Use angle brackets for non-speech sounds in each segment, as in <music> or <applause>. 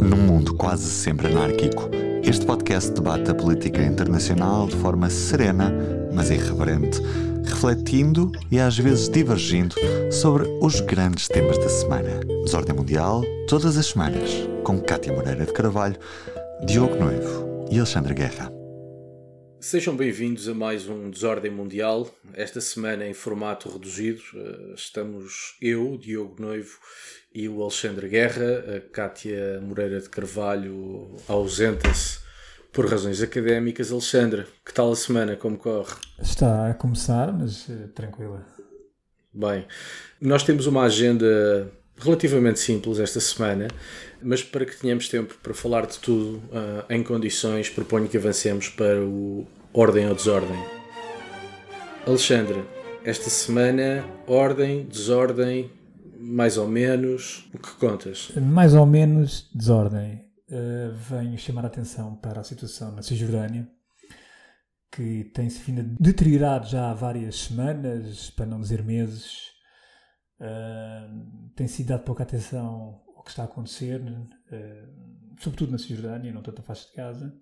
Num mundo quase sempre anárquico, este podcast debate a política internacional de forma serena, mas irreverente, refletindo e às vezes divergindo sobre os grandes temas da semana. Desordem Mundial, todas as semanas, com Cátia Moreira de Carvalho, Diogo Noivo e Alexandre Guerra. Sejam bem-vindos a mais um Desordem Mundial. Esta semana em formato reduzido, eh, estamos eu, Diogo Noivo, e o Alexandre Guerra. A Cátia Moreira de Carvalho ausenta-se por razões académicas. Alexandre, que tal a semana? Como corre? Está a começar, mas uh, tranquila. Bem, nós temos uma agenda relativamente simples esta semana, mas para que tenhamos tempo para falar de tudo uh, em condições, proponho que avancemos para o Ordem ou Desordem. Alexandre, esta semana, ordem, desordem, mais ou menos, o que contas? Mais ou menos desordem. Uh, venho chamar a atenção para a situação na Cisjordânia, que tem-se vindo a deteriorar já há várias semanas, para não dizer meses. Uh, tem sido dado pouca atenção que está a acontecer, uh, sobretudo na Cisjordânia, não tanto a faixa de Gaza,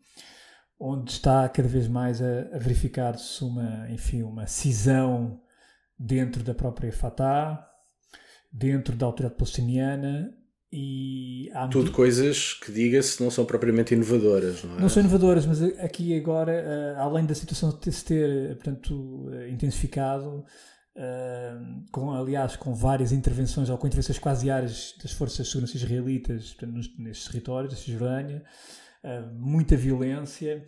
onde está cada vez mais a, a verificar-se uma, enfim, uma cisão dentro da própria Fatah, dentro da autoridade palestiniana e há tudo muito... coisas que diga-se não são propriamente inovadoras não é? não são inovadoras mas aqui agora eh, além da situação se ter portanto eh, intensificado eh, com aliás com várias intervenções ou com intervenções quase diárias das forças de segurança israelitas portanto, nestes territórios da Cisjordânia. Muita violência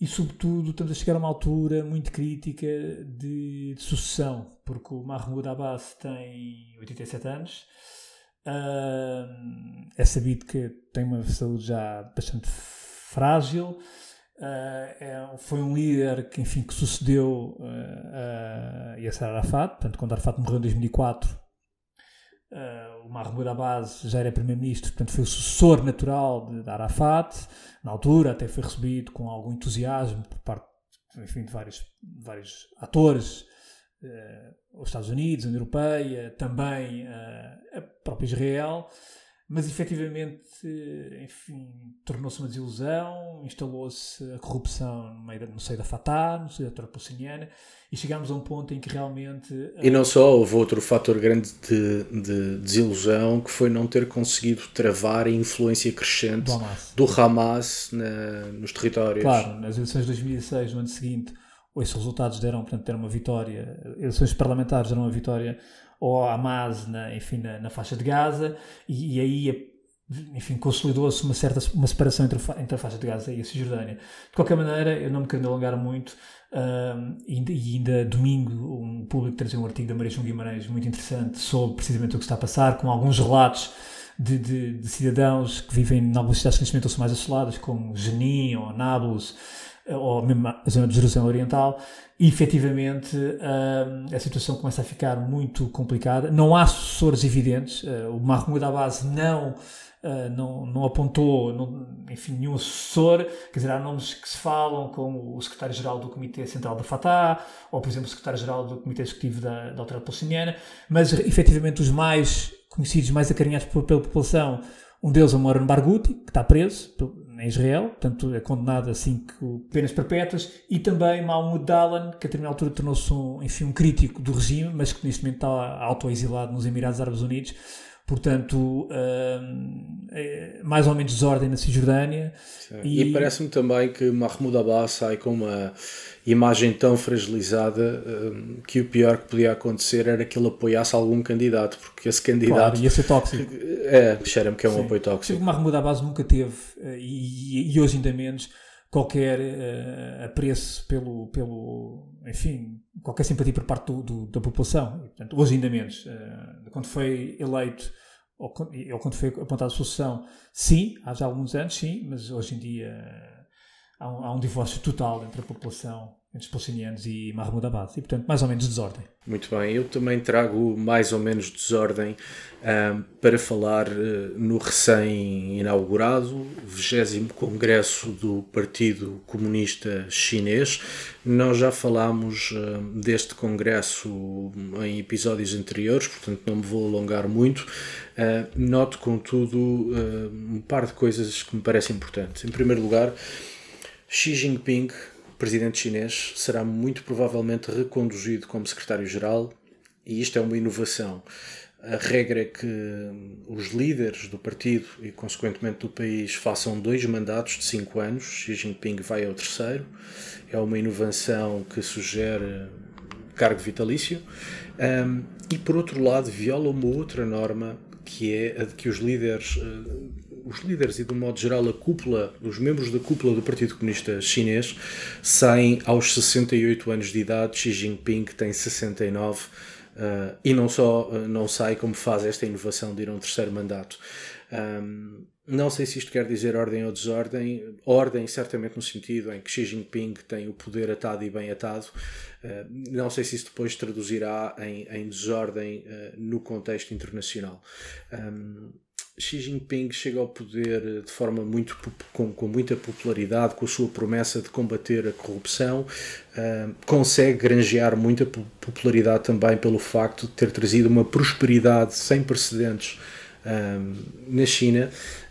e, sobretudo, estamos a chegar a uma altura muito crítica de, de sucessão, porque o Mahmoud Abbas tem 87 anos, uh, é sabido que tem uma saúde já bastante frágil, uh, foi um líder que, enfim, que sucedeu uh, a Yasser Arafat, portanto, quando Arafat morreu em 2004, Uh, o Mahmoud Abbas já era primeiro-ministro, portanto foi o sucessor natural de, de, Arafat. Na altura até foi recebido com algum entusiasmo por parte enfim, de vários, vários atores, uh, os Estados Unidos, a União Europeia, também uh, a própria Israel mas efetivamente, enfim, tornou-se uma desilusão, instalou-se a corrupção no, meio da, no seio da Fatah, no seio da tropa palestiniana, e chegámos a um ponto em que realmente. E não só, houve outro fator grande de, de desilusão que foi não ter conseguido travar a influência crescente do Hamas, do Hamas na, nos territórios. Claro, nas eleições de 2006, no ano seguinte, esses resultados deram, portanto, deram uma vitória, eleições parlamentares deram uma vitória ou Hamas, na, enfim, na, na, faixa de Gaza, e, e aí, enfim, consolidou-se uma certa uma separação entre, entre a faixa de Gaza e a Cisjordânia. De qualquer maneira, eu não me quero alongar muito, e, e, ainda domingo um público trazia um artigo da Maria João Guimarães muito interessante sobre precisamente o que está a passar, com alguns relatos de, de, de cidadãos que vivem em algumas cidades que neste momento são mais assoladas, como Jenin ou Nablus, ou mesmo a zona de Jerusalém Oriental, e efetivamente uh, a situação começa a ficar muito complicada. Não há sucessores evidentes, uh, o Mahmoud Abbas não, uh, não, não apontou, não, enfim, nenhum sucessor, quer dizer, há nomes que se falam, como o secretário-geral do Comitê Central da Fatah, ou por exemplo o secretário-geral do Comitê Executivo da, da Autoridade Palestiniana, mas efetivamente os mais conhecidos, mais acarinhados pela população, um deles é o Moran Barghouti, que está preso em Israel, portanto é condenado a cinco penas perpétuas, e também Mahmoud Dalan, que a determinada altura tornou-se um, enfim, um crítico do regime, mas que neste momento está autoexilado nos Emirados Árabes Unidos. Portanto, é mais ou menos desordem na Cisjordânia. E, e parece-me também que Mahmoud Abbas sai com uma imagem tão fragilizada um, que o pior que podia acontecer era que ele apoiasse algum candidato, porque esse candidato. Claro, ia ser tóxico. É, cheira-me que é um Sim. apoio tóxico. Mahmoud Abbas nunca teve, eh, e, e hoje ainda menos, qualquer uh, apreço pelo, pelo, enfim, qualquer simpatia por parte do, do, da população. Portanto, hoje ainda menos. Uh, quando foi eleito, ou, quando foi apontada a sucessão, sim, há já alguns anos, sim, mas hoje em dia há um, há um divórcio total entre a população entre os palestinianos e Mahmoud Abbas. E, portanto, mais ou menos desordem. Muito bem, eu também trago mais ou menos desordem um, para falar uh, no recém-inaugurado 20 Congresso do Partido Comunista Chinês. Nós já falámos deste congresso em episódios anteriores, portanto não me vou alongar muito. Uh, noto, contudo, um par de coisas que me parecem importantes. Em primeiro lugar, Xi Jinping presidente chinês será muito provavelmente reconduzido como secretário-geral e isto é uma inovação. A regra é que os líderes do partido e, consequentemente, do país façam dois mandatos de cinco anos. Xi Jinping vai ao terceiro. É uma inovação que sugere cargo vitalício. Um, e, por outro lado, viola uma outra norma que é a de que os líderes uh, os líderes e, de um modo geral, a cúpula, os membros da cúpula do Partido Comunista Chinês saem aos 68 anos de idade. Xi Jinping tem 69 uh, eh, e não só uh, não sai, como faz esta inovação de ir a um terceiro mandato. Um, não sei se isto quer dizer ordem ou desordem. Ordem, certamente, no sentido em que Xi Jinping tem o poder atado e bem atado. Uh, não sei se isso depois traduzirá em, em desordem no contexto internacional. Xi Jinping chega ao poder eh, de forma muito com, com muita popularidade, com a sua promessa de combater a corrupção, uh, consegue granjear muita popularidade também pelo facto de ter trazido uma prosperidade sem precedentes uh, na China.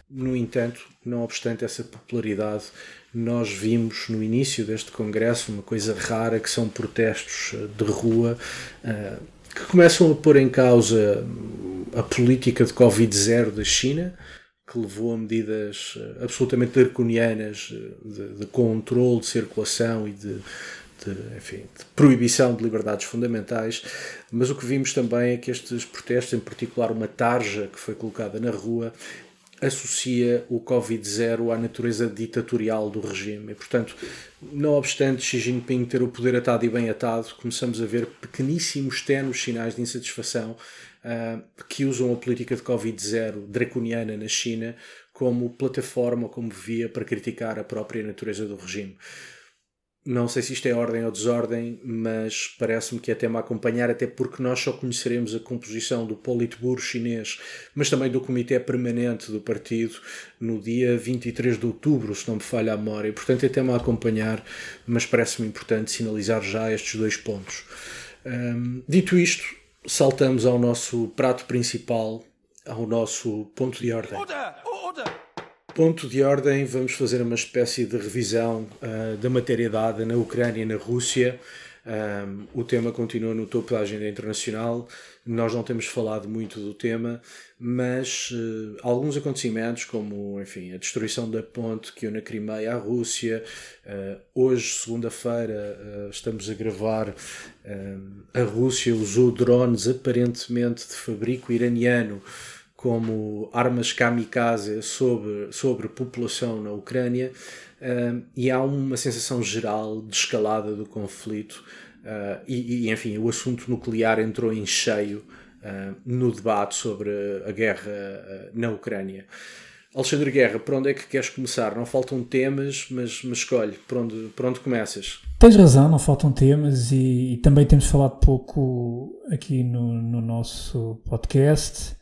No entanto, não obstante essa popularidade, nós vimos no início deste congresso uma coisa rara que são protestos de rua. Uh, que começam a pôr em causa a política de Covid-0 da China, que levou a medidas eh, absolutamente draconianas eh, de, de controle de circulação e de, de, enfim, de proibição de liberdades fundamentais, mas o que vimos também é que estes protestos, em particular uma tarja que foi colocada na rua, associa o Covid-0 à natureza ditatorial do regime. E, portanto, não obstante Xi Jinping ter o poder atado e bem atado, começamos a ver pequeníssimos, tenos sinais de insatisfação uh, que usam a política de Covid-0 draconiana na China como plataforma, como via para criticar a própria natureza do regime. Não sei se isto é ordem ou desordem, mas parece-me que é tema a acompanhar, até porque nós só conheceremos a composição do Politburo chinês, mas também do Comitê Permanente do Partido, no dia 23 de outubro, se não me falha a memória. Portanto, é tema a acompanhar, mas parece-me importante sinalizar já estes dois pontos. Um, dito isto, saltamos ao nosso prato principal, ao nosso ponto de ordem. Order! Order! Ponto de ordem, vamos fazer uma espécie de revisão uh, da matéria dada na Ucrânia e na Rússia. Um, o tema continua no topo da agenda internacional. Nós não temos falado muito do tema, mas uh, alguns acontecimentos, como enfim, a destruição da ponte que une a Crimeia à Rússia. Uh, hoje, segunda-feira, uh, estamos a gravar. a Rússia usou drones aparentemente de fabrico iraniano como armas kamikaze sobre, sobre população na Ucrânia uh, e há uma sensação geral de escalada do conflito uh, e, e, enfim, o assunto nuclear entrou em cheio uh, no debate sobre a guerra na Ucrânia. Alexandre Guerra, por onde é que queres começar? Não faltam temas, mas, mas escolhe, por onde, por onde começas? Tens razão, não faltam temas e, e também temos falado pouco aqui no, no nosso podcast.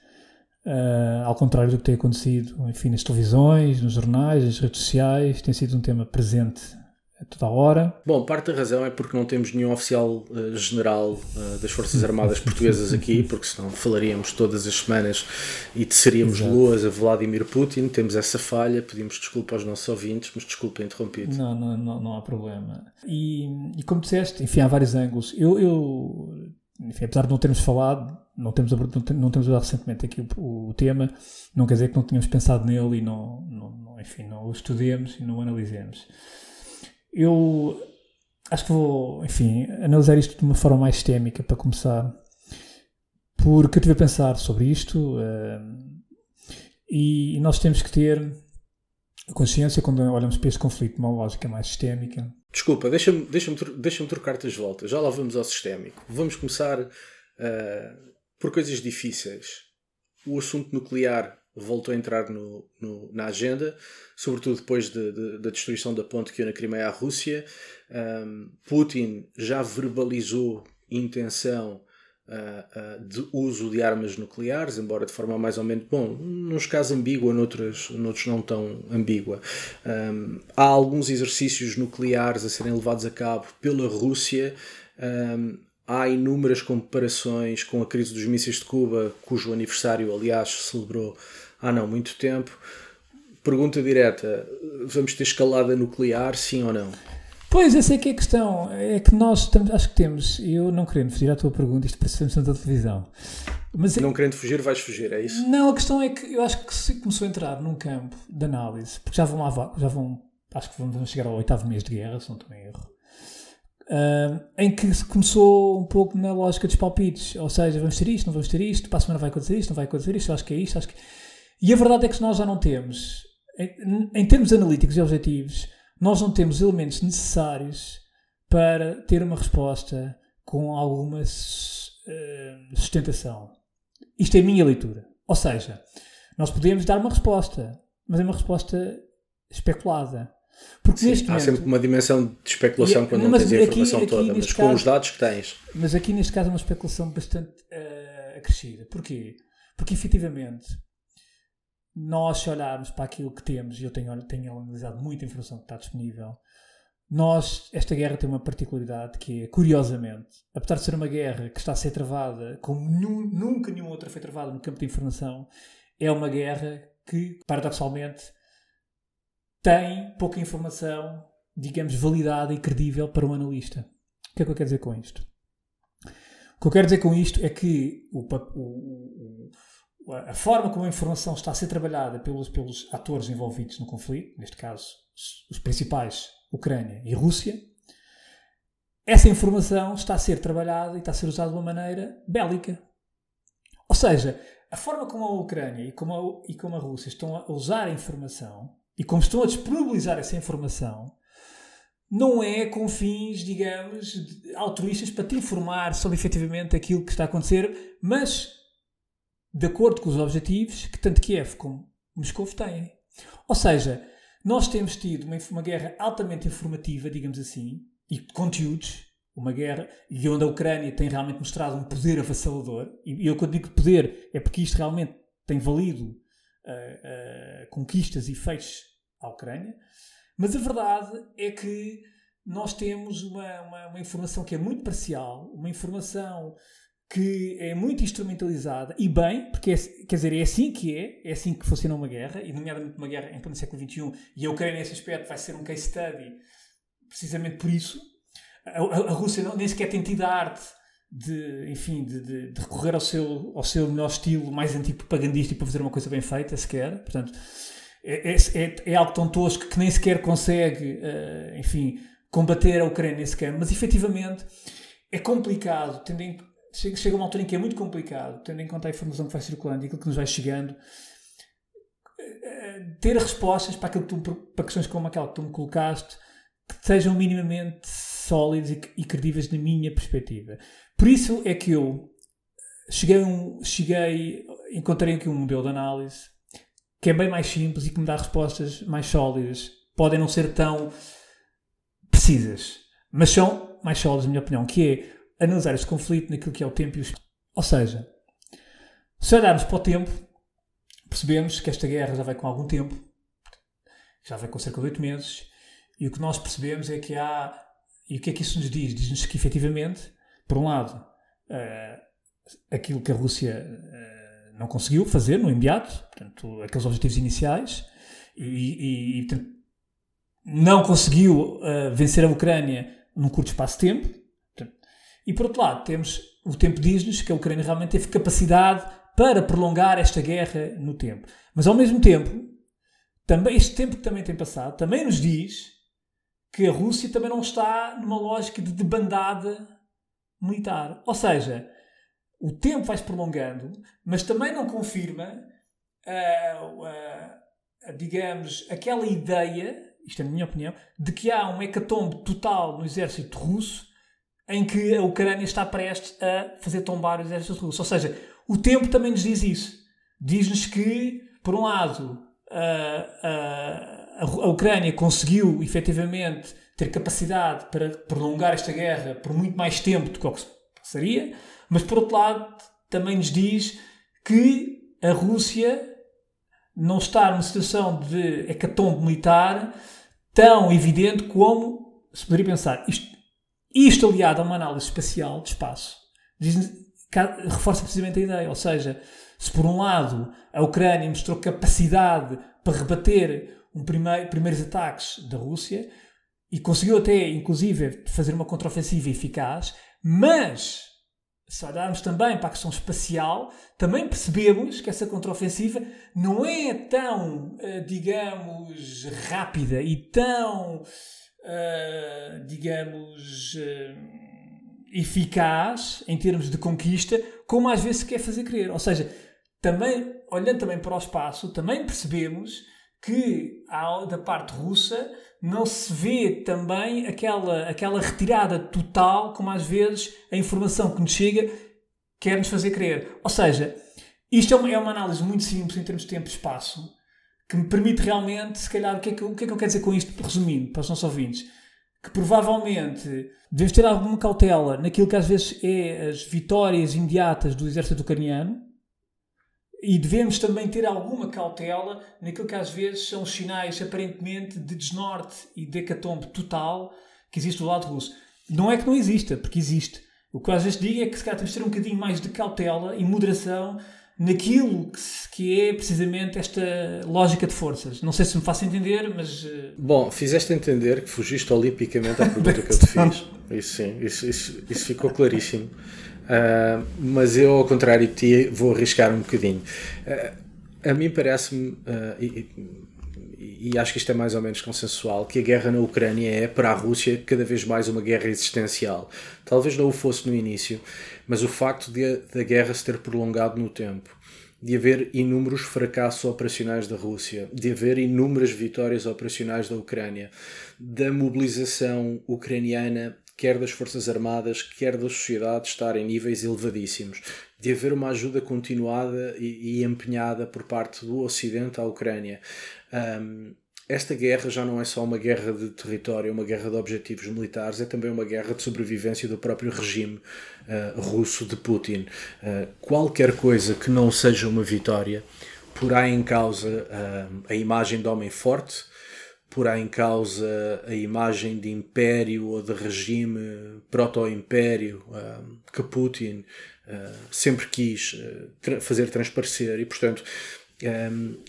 Uh, ao contrário do que tem acontecido enfim, nas televisões, nos jornais, nas redes sociais, tem sido um tema presente a toda a hora. Bom, parte da razão é porque não temos nenhum oficial uh, general uh, das Forças Armadas Portuguesas aqui, <laughs> porque senão falaríamos todas as semanas e teceríamos luas a Vladimir Putin. Temos essa falha, pedimos desculpa aos nossos ouvintes, mas desculpa interrompido. Não, não, não, não há problema. E, e como disseste, enfim, há vários ângulos. Eu, eu enfim, apesar de não termos falado, não temos, não temos abordado recentemente aqui o, o, tema, não quer dizer que não tenhamos pensado nele e não, não, enfim, não o estudemos e não o analisemos. Eu acho que vou, enfim, analisar isto de uma forma mais sistémica para começar, porque eu estive a pensar sobre isto uh, e nós temos que ter consciência quando olhamos para este conflito, uma lógica mais sistémica. Desculpa, deixa-me deixa deixa trocar-te as voltas. Já lá vamos ao sistémico. Vamos começar uh, por coisas difíceis. O assunto nuclear voltou a entrar no, no, na agenda, sobretudo depois de, de, da destruição da ponte que une a Crimeia à Rússia. Um, Putin já verbalizou intenção uh, uh, de uso de armas nucleares, embora de forma mais ou menos, bom, nos casos ambígua, noutros, noutros não tão ambígua. Um, há alguns exercícios nucleares a serem levados a cabo pela Rússia. Um, há inúmeras comparações com a crise dos mísseis de Cuba, cujo aniversário, aliás, se celebrou há não muito tempo. Pergunta direta: vamos ter escalada nuclear, sim ou não? Pois, essa é que é a questão. É que nós estamos, acho que temos, eu não querendo fugir à tua pergunta, isto parece que da televisão. Mas é não é, querendo fugir, vais fugir, é isso? Não, a questão é que eu acho que se começou a entrar num campo de análise, porque já vão já vão, acho que vamos chegar ao oitavo mês de guerra, se não estou em erro, uh, em que começou um pouco na lógica dos palpites, ou seja, vamos ter isto, não vamos ter isto, para a semana vai acontecer isto, não vai acontecer isto, acho que é isto, acho que... E a verdade é que nós já não temos, em, em termos analíticos e objetivos, nós não temos elementos necessários para ter uma resposta com alguma uh, sustentação. Isto é a minha leitura. Ou seja, nós podemos dar uma resposta, mas é uma resposta especulada. Porque Sim, neste há momento, sempre uma dimensão de especulação e, quando não tens a informação aqui, toda, mas com os dados que tens. Mas aqui neste caso é uma especulação bastante uh, acrescida. Porquê? Porque efetivamente nós se olharmos para aquilo que temos, e eu tenho, tenho analisado muita informação que está disponível, nós, esta guerra tem uma particularidade que é, curiosamente, apesar de ser uma guerra que está a ser travada como nenhum, nunca nenhuma outra foi travada no campo de informação, é uma guerra que, paradoxalmente, tem pouca informação, digamos, validada e credível para um analista. O que é que eu quero dizer com isto? O que eu quero dizer com isto é que o, o, a forma como a informação está a ser trabalhada pelos, pelos atores envolvidos no conflito, neste caso os principais, Ucrânia e Rússia, essa informação está a ser trabalhada e está a ser usada de uma maneira bélica. Ou seja, a forma como a Ucrânia e como a, e como a Rússia estão a usar a informação e como estão a disponibilizar essa informação não é com fins, digamos, altruístas para te informar sobre efetivamente aquilo que está a acontecer, mas de acordo com os objetivos que tanto Kiev como Moscou têm. Ou seja, nós temos tido uma, uma guerra altamente informativa, digamos assim, e de conteúdos, uma guerra, e onde a Ucrânia tem realmente mostrado um poder avassalador, e eu quando digo poder é porque isto realmente tem valido uh, conquistas e feitos à Ucrânia, mas a verdade é que nós temos uma, uma, uma informação que é muito parcial, uma informação que é muito instrumentalizada e bem, porque é, quer dizer, é assim que é, é assim que funciona uma guerra, e nomeadamente uma guerra em pleno século XXI, e a Ucrânia nesse aspecto vai ser um case study precisamente por isso. A, a, a Rússia não, nem sequer tem tido arte de, enfim, de, de, de, recorrer ao seu, ao seu melhor estilo mais antipropagandístico para fazer uma coisa bem feita, sequer. Portanto, é, é, é, é algo tão tosco que nem sequer consegue, uh, enfim, combater a Ucrânia sequer. Mas, efetivamente, é complicado, tendo em chega, chega uma altura em que é muito complicado, tendo em conta a informação que vai circulando e aquilo que nos vai chegando, eh, ter respostas para, aquilo que tu, para questões como aquela que tu me colocaste que sejam minimamente sólidas e, e credíveis na minha perspectiva. Por isso é que eu cheguei, um, cheguei encontrei aqui um modelo de análise que é bem mais simples e que me dá respostas mais sólidas. Podem não ser tão precisas, mas são mais sólidas, na minha opinião, que é analisar este conflito naquilo que é o tempo e o espaço. Ou seja, se olharmos para o tempo, percebemos que esta guerra já vai com algum tempo, já vai com cerca de oito meses, e o que nós percebemos é que há. E o que é que isso nos diz? Diz-nos que efetivamente, por um lado, uh, aquilo que a Rússia uh, não conseguiu fazer no imediato, portanto, aqueles objetivos iniciais, e, e, e portanto, não conseguiu uh, vencer a Ucrânia num curto espaço de tempo, e por outro lado, temos o tempo diz-nos que a Ucrânia realmente teve capacidade para prolongar esta guerra no tempo. Mas ao mesmo tempo, também este tempo que também tem passado, também nos diz que a Rússia também não está numa lógica de debandada militar. Ou seja, o tempo vai se prolongando, mas também não confirma, uh, uh, digamos, aquela ideia, isto é a minha opinião, de que há um hecatombe total no exército russo em que a Ucrânia está prestes a fazer tombar o exército russo. Ou seja, o tempo também nos diz isso. Diz-nos que, por um lado, a, a, Ucrânia conseguiu efetivamente ter capacidade para prolongar esta guerra por muito mais tempo do que o que se passaria, mas por outro lado também nos diz que a Rússia não está numa situação de hecatombe militar tão evidente como se poderia pensar. Isto, isto aliado a uma análise espacial de espaço diz, reforça precisamente a ideia. Ou seja, se por um lado a Ucrânia mostrou capacidade para rebater primeiro, primeiros ataques da Rússia e conseguiu até, inclusive, fazer uma contraofensiva eficaz, mas se olharmos também para a questão espacial, também percebemos que essa contraofensiva não é tão, eh, digamos, rápida e tão, eh, digamos, eh, eficaz em termos de conquista como às vezes se quer fazer crer. Ou seja, também, olhando também para o espaço, também percebemos que da parte russa não se vê também aquela, aquela retirada total, como às vezes a informação que nos chega quer nos fazer crer. Ou seja, isto é uma, é uma análise muito simples em termos de tempo e espaço, que me permite realmente, se calhar, o que, é que, o que é que eu quero dizer com isto, resumindo, para os nossos ouvintes, que provavelmente devemos ter alguma cautela naquilo que às vezes é as vitórias imediatas do exército ucraniano, e devemos também ter alguma cautela naquilo que às vezes são sinais aparentemente de desnorte e de hecatombe total que existe do lado russo. Não é que não exista, porque existe. O que às vezes digo é que se calhar temos de ter um bocadinho mais de cautela e moderação naquilo que, que, é precisamente esta lógica de forças. Não sei se me faço entender, mas. Eh, Bom, fizeste entender que fugiste olimpicamente à pergunta que eu te <laughs> fiz. Isso sim, isso, isso, isso ficou claríssimo. Uh, mas eu, ao contrário de ti, vou arriscar um bocadinho. Uh, a mim parece-me, uh, e, e, acho que isto é mais ou menos consensual, que a guerra na Ucrânia é, para a Rússia, cada vez mais uma guerra existencial. Talvez não o fosse no início, mas o facto de, da guerra se ter prolongado no tempo, de haver inúmeros fracassos operacionais da Rússia, de haver inúmeras vitórias operacionais da Ucrânia, da mobilização ucraniana quer das Forças Armadas, quer da sociedade, estar em níveis elevadíssimos, de haver uma ajuda continuada e, e empenhada por parte do Ocidente à Ucrânia. Um, esta guerra já não é só uma guerra de território, uma guerra de objetivos militares, é também uma guerra de sobrevivência do próprio regime uh, russo de Putin. Uh, qualquer coisa que não seja uma vitória porá em causa uh, a imagem de homem forte, porá em causa a imagem de império ou de regime proto-império que Putin uh, sempre quis uh, fazer transparecer. E, portanto,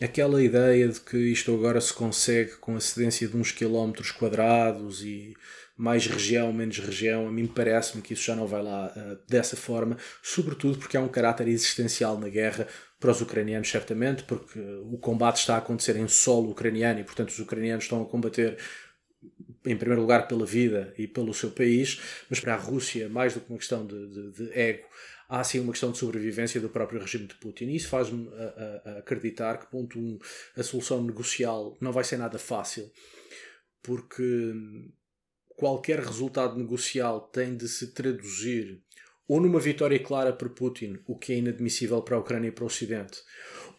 aquela ideia de que isto agora se consegue com a cedência de uns quilómetros quadrados e mais região, menos região, a mim parece-me que isso já não vai lá uh, dessa forma, sobretudo porque há um caráter existencial na guerra para os ucranianos, certamente, porque o combate está a acontecer em solo ucraniano e, portanto, os ucranianos estão a combater em primeiro lugar pela vida e pelo seu país, mas para a Rússia, mais do que uma questão de, de, de ego, há sim uma questão de sobrevivência do próprio regime de Putin. E isso faz-me acreditar que, ponto um, a solução negocial não vai ser nada fácil, porque qualquer resultado negocial tem de se traduzir ou numa vitória clara para Putin, o que é inadmissível para a Ucrânia e para o Ocidente,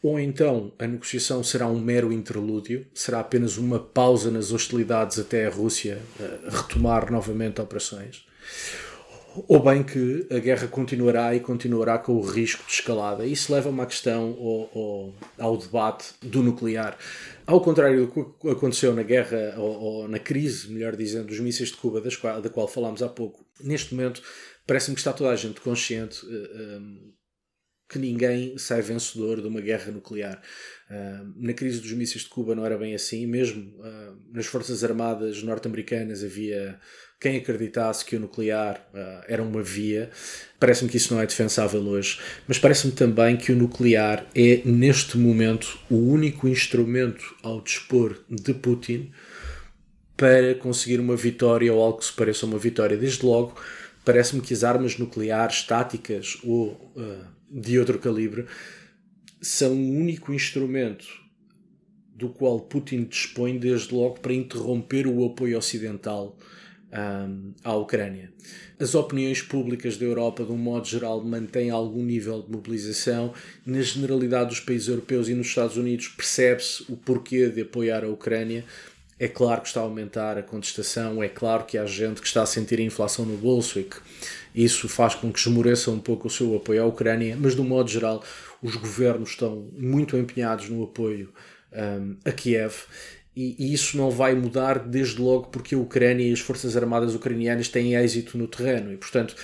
ou então a negociação será um mero interlúdio, será apenas uma pausa nas hostilidades até a Rússia uh, retomar novamente operações, ou bem que a guerra continuará e continuará com o risco de escalada. Isso leva uma questão ao, ao, ao, debate do nuclear. Ao contrário do que aconteceu na guerra, ou, ou na crise, melhor dizendo, dos mísseis de Cuba, qual, da qual falámos há pouco, neste momento parece-me que está toda a gente consciente uh, eh, um, eh, que ninguém sai vencedor de uma guerra nuclear. Uh, na crise dos mísseis de Cuba não era bem assim, mesmo uh, nas Forças Armadas norte-americanas havia quem acreditasse que o nuclear uh, era uma via. Parece-me que isso não é defensável hoje, mas parece-me também que o nuclear é, neste momento, o único instrumento ao dispor de Putin para conseguir uma vitória ou algo que se pareça uma vitória. Desde logo, parece-me que as armas nucleares táticas ou uh, de outro calibre são o único instrumento do qual Putin dispõe desde logo para interromper o apoio ocidental à Ucrânia. As opiniões públicas da Europa, de um modo geral, mantêm algum nível de mobilização. Na generalidade dos países europeus e nos Estados Unidos, percebe-se o porquê de apoiar a Ucrânia. É claro que está a aumentar a contestação, é claro que há gente que está a sentir a inflação no bolso e que isso faz com que esmoreça um pouco o seu apoio à Ucrânia, mas de um modo geral, os governos estão muito empenhados no apoio um, a Kiev e, e, isso não vai mudar desde logo porque a Ucrânia e as forças armadas ucranianas têm êxito no terreno e, portanto,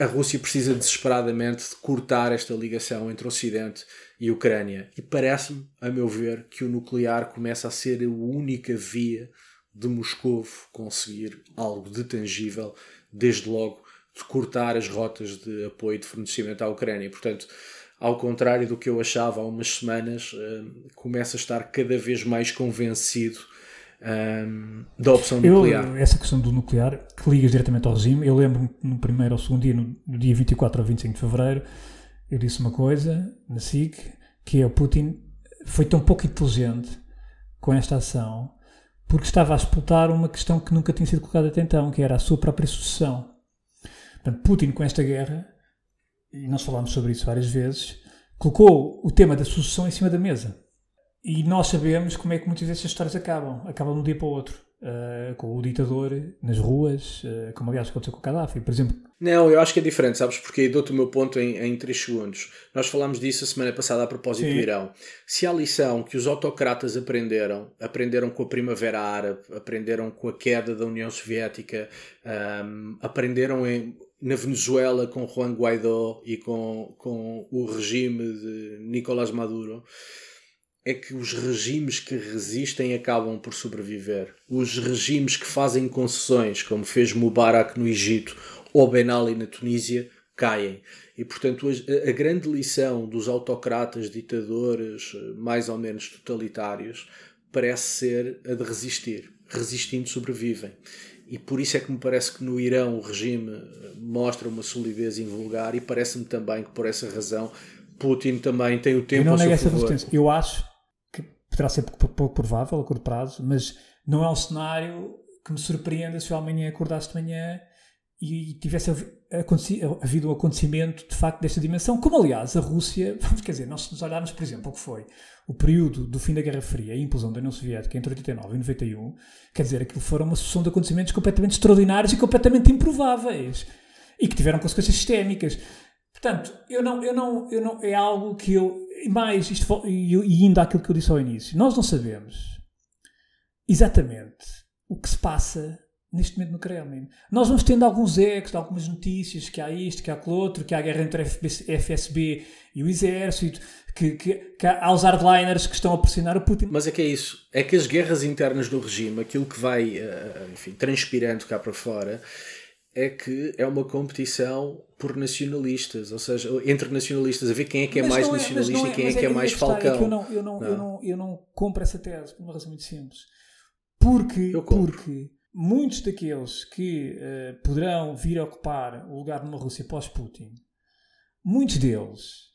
a Rússia precisa desesperadamente de cortar esta ligação entre Ocidente e Ucrânia. E parece-me, a meu ver, que o nuclear começa a ser a única via de Moscou conseguir algo de tangível, desde logo, de cortar as rotas de apoio de fornecimento à Ucrânia. Portanto, ao contrário do que eu achava há umas semanas, uh, começo a estar cada vez mais convencido um, da opção nuclear. Eu, essa questão do nuclear, que ligas diretamente ao regime, eu lembro no primeiro ou segundo dia, no, no, dia 24 ou 25 de fevereiro, eu disse uma coisa na SIC, que é o Putin foi tão pouco inteligente com esta ação porque estava a explotar uma questão que nunca tinha sido colocada até então, que era a sua própria sucessão. Portanto, Putin, com esta guerra, e nós falámos sobre isso várias vezes, colocou o tema da sucessão em cima da mesa. E nós sabemos como é que muitas vezes as histórias acabam. Acabam de um dia para o outro. Uh, com o ditador nas ruas, uh, como aliás aconteceu com o Gaddafi, por exemplo. Não, eu acho que é diferente, sabes? Porque dou-te o meu ponto em, em 3 segundos. Nós falámos disso a semana passada a propósito Sim. do Irão. Se a lição que os autocratas aprenderam, aprenderam com a Primavera Árabe, aprenderam com a queda da União Soviética, um, aprenderam em na Venezuela com Juan Guaidó e com, com o regime de Nicolás Maduro é que os regimes que resistem acabam por sobreviver. Os regimes que fazem concessões, como fez Mubarak no Egito ou Ben Ali na Tunísia, caem. E, portanto, a, a grande lição dos autocratas, ditadores, mais ou menos totalitários, parece ser a de resistir. Resistindo, sobrevivem e por isso é que me parece que no Irão o regime mostra uma solidez invulgar e parece-me também que por essa razão Putin também tem o tempo Eu não nego essa resistência. Eu acho que poderá ser pouco, provável a curto prazo, mas não é um cenário que me surpreenda se o amanhã acordasse de manhã e tivesse havido um acontecimento de facto desta dimensão, como aliás a Rússia, <laughs> quer dizer, nós se nos olharmos, por exemplo, o que foi o período do fim da Guerra Fria, a implosão da União Soviética entre 89 e 91, quer dizer, aquilo foram uma sucessão de acontecimentos completamente extraordinários e completamente improváveis e que tiveram consequências sistémicas. Portanto, eu não, eu não, eu não, é algo que eu, mais, isto, e, e ainda aquilo que eu disse ao início, nós não sabemos exatamente o que se passa neste momento no Kremlin. Nós vamos tendo alguns ecos, algumas notícias que há isto, que há aquilo outro, que há a guerra entre a FSB e o exército, que, que, que há os hardliners que estão a pressionar o Putin. Mas é que é isso. É que as guerras internas do regime, aquilo que vai eh, enfim, transpirando cá para fora, é que é uma competição por nacionalistas, ou seja, entre nacionalistas, a ver quem é que é mas mais é, nacionalista é, e quem é, que é, é mais falcão. É eu, não, eu, não, não. Eu, não, eu não compro essa tese por uma razão muito simples. Porque, porque muitos daqueles que uh, poderão vir a ocupar o lugar numa Rússia pós-Putin, muitos deles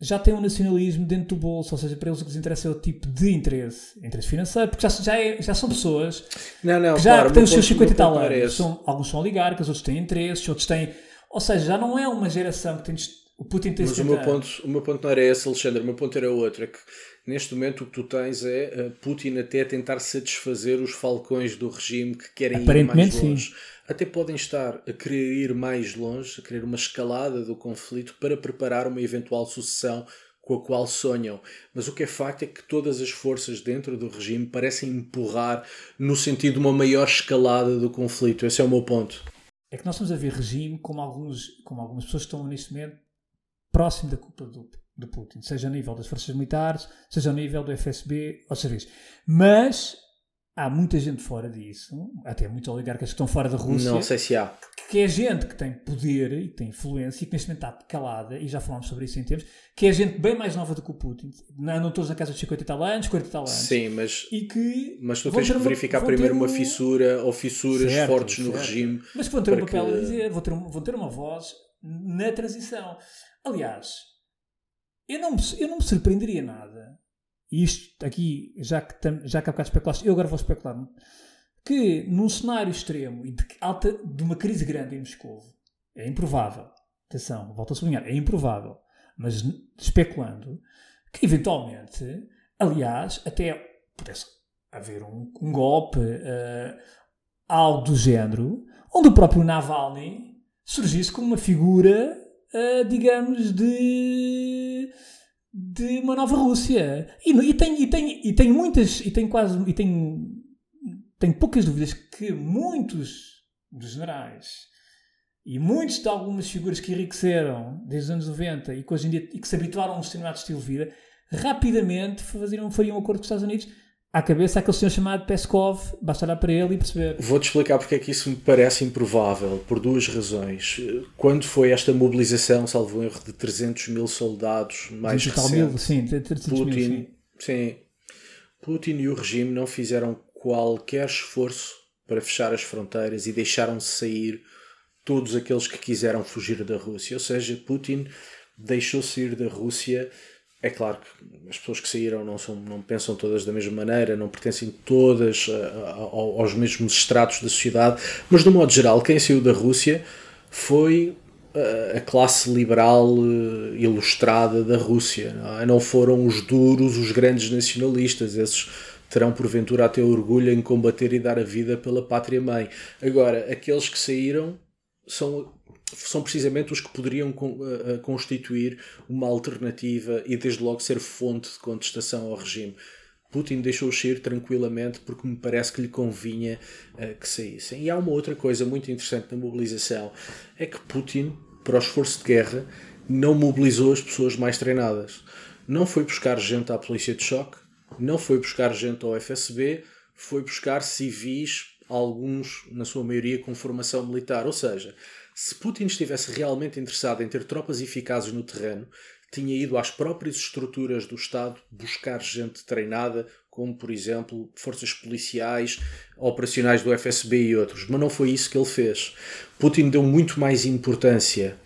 já têm um nacionalismo dentro do bolso, ou seja, para eles o que lhes interessa é o tipo de interesse, interesse financeiro, porque já, já, é, já são pessoas não, não, que já claro, têm os seus 50 e tal anos. São, alguns são oligarcas, outros têm interesses, outros têm. Ou seja, já não é uma geração que tem. O Putin tem Mas o meu, ponto, o meu ponto não era esse, Alexandre, o meu ponto era outro. É que neste momento o que tu tens é uh, Putin até tentar satisfazer os falcões do regime que querem ir mais longe. Sim. Até podem estar a querer ir mais longe, a querer uma escalada do conflito para preparar uma eventual sucessão com a qual sonham. Mas o que é facto é que todas as forças dentro do regime parecem empurrar no sentido de uma maior escalada do conflito. Esse é o meu ponto. É que nós estamos a ver regime como, alguns, como algumas pessoas estão neste momento próximo da culpa do, do Putin, seja a nível das forças militares, seja a nível do FSB ou serviço. Mas há muita gente fora disso, até muitos oligarcas que estão fora da Rússia. Não sei se há. Que é gente que tem poder e que tem influência e que neste momento está calada, e já falámos sobre isso em tempos, que é gente bem mais nova do que o Putin. Não todos na casa de 50 e tal anos, 40 e tal anos. Sim, mas, e que mas tu tens que verificar primeiro uma fissura ou fissuras certo, fortes no certo. regime. Mas que vão ter um papel que... a dizer, vão ter, vão ter uma voz na transição. Aliás, eu não me, eu não me surpreenderia nada. E isto aqui, já que, tam, já que há bocado especulaste, eu agora vou especular. que num cenário extremo e de, alta, de uma crise grande em Moscou, é improvável, atenção, volto a sublinhar, é improvável, mas especulando, que eventualmente, aliás, até pudesse haver um, um golpe, uh, algo do género, onde o próprio Navalny surgisse como uma figura, uh, digamos, de de uma nova Rússia. E, e, tem, e, tem, e tem muitas, e tem quase, e tem, tem poucas dúvidas que muitos dos generais e muitos de algumas figuras que enriqueceram desde os anos 90 e que hoje em dia e que se habituaram a um determinado estilo de vida, rapidamente faziam, fariam um acordo com os Estados Unidos à cabeça aquele senhor chamado Peskov, basta olhar para ele e perceber. Vou-te explicar porque é que isso me parece improvável, por duas razões. Quando foi esta mobilização, salvo erro, de 300 mil soldados, mais recente, mil, sim, 300 Putin, mil, sim. sim. Putin e o regime não fizeram qualquer esforço para fechar as fronteiras e deixaram sair todos aqueles que quiseram fugir da Rússia. Ou seja, Putin deixou sair da Rússia é claro que as pessoas que saíram não, são, não pensam todas da mesma maneira, não pertencem todas uh, aos mesmos estratos da sociedade, mas de um modo geral, quem saiu da Rússia foi uh, a classe liberal uh, ilustrada da Rússia. Não, é? não foram os duros, os grandes nacionalistas, esses terão porventura até orgulho em combater e dar a vida pela pátria-mãe. Agora, aqueles que saíram são são precisamente os que poderiam eh, eh, constituir uma alternativa e, desde logo, ser fonte de contestação ao regime. Putin deixou-os sair tranquilamente porque me parece que lhe convinha uh, que saíssem. E há uma outra coisa muito interessante na mobilização: é que Putin, para o esforço de guerra, não mobilizou as pessoas mais treinadas. Não foi buscar gente à polícia de choque, não foi buscar gente ao FSB, foi buscar civis, alguns, na sua maioria, com formação militar. Ou seja, se Putin estivesse realmente interessado em ter tropas eficazes no terreno, tinha ido às próprias estruturas do Estado buscar gente treinada, como por exemplo forças policiais, operacionais do FSB e outros. Mas não foi isso que ele fez. Putin deu muito mais importância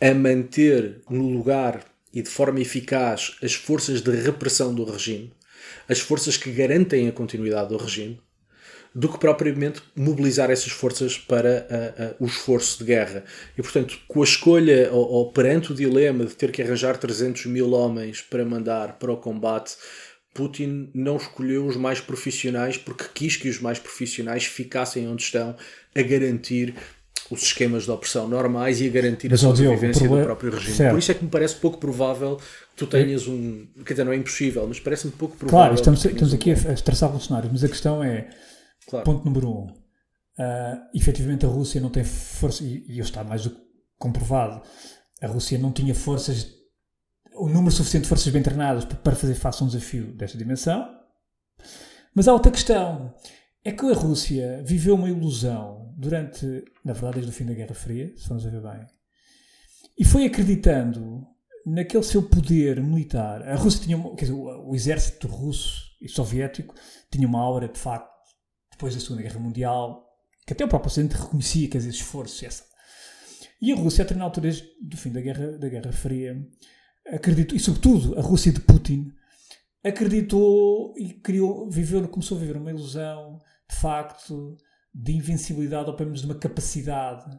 a manter no lugar e de forma eficaz as forças de repressão do regime, as forças que garantem a continuidade do regime, do que propriamente mobilizar essas forças para uh, uh, o esforço de guerra. E, portanto, com a escolha ou, ou, perante o dilema de ter que arranjar 300 mil homens para mandar para o combate, Putin não escolheu os mais profissionais porque quis que os mais profissionais ficassem onde estão a garantir os esquemas de opressão normais e a garantir Mas, a sobrevivência do próprio regime. Certo. Por isso é que me parece pouco provável que tu tenhas um. Quer dizer, não é impossível, mas parece-me pouco provável. Claro, estamos, estamos aqui um... a traçar um cenário, mas a questão é Claro. Ponto número um. Uh, efetivamente a Rússia não tem força, e, está mais do que comprovado, a Rússia não tinha forças, o número suficiente de forças bem treinadas para fazer face a um desafio desta dimensão. Mas há outra questão, é que a Rússia viveu uma ilusão durante, na verdade, desde o fim da Guerra Fria, se vamos ver bem, e foi acreditando naquele seu poder militar. A Rússia tinha, quer dizer, o exército russo e soviético tinha uma aura de facto depois da Segunda Guerra Mundial, que até o próprio Ocidente reconhecia que esses esforços. Essa. E a Rússia, até na altura do fim da Guerra, da Guerra Fria, acreditou, e sobretudo a Rússia de Putin, acreditou e criou, viveu, começou a viver uma ilusão, de facto, de invencibilidade, ou pelo menos de uma capacidade,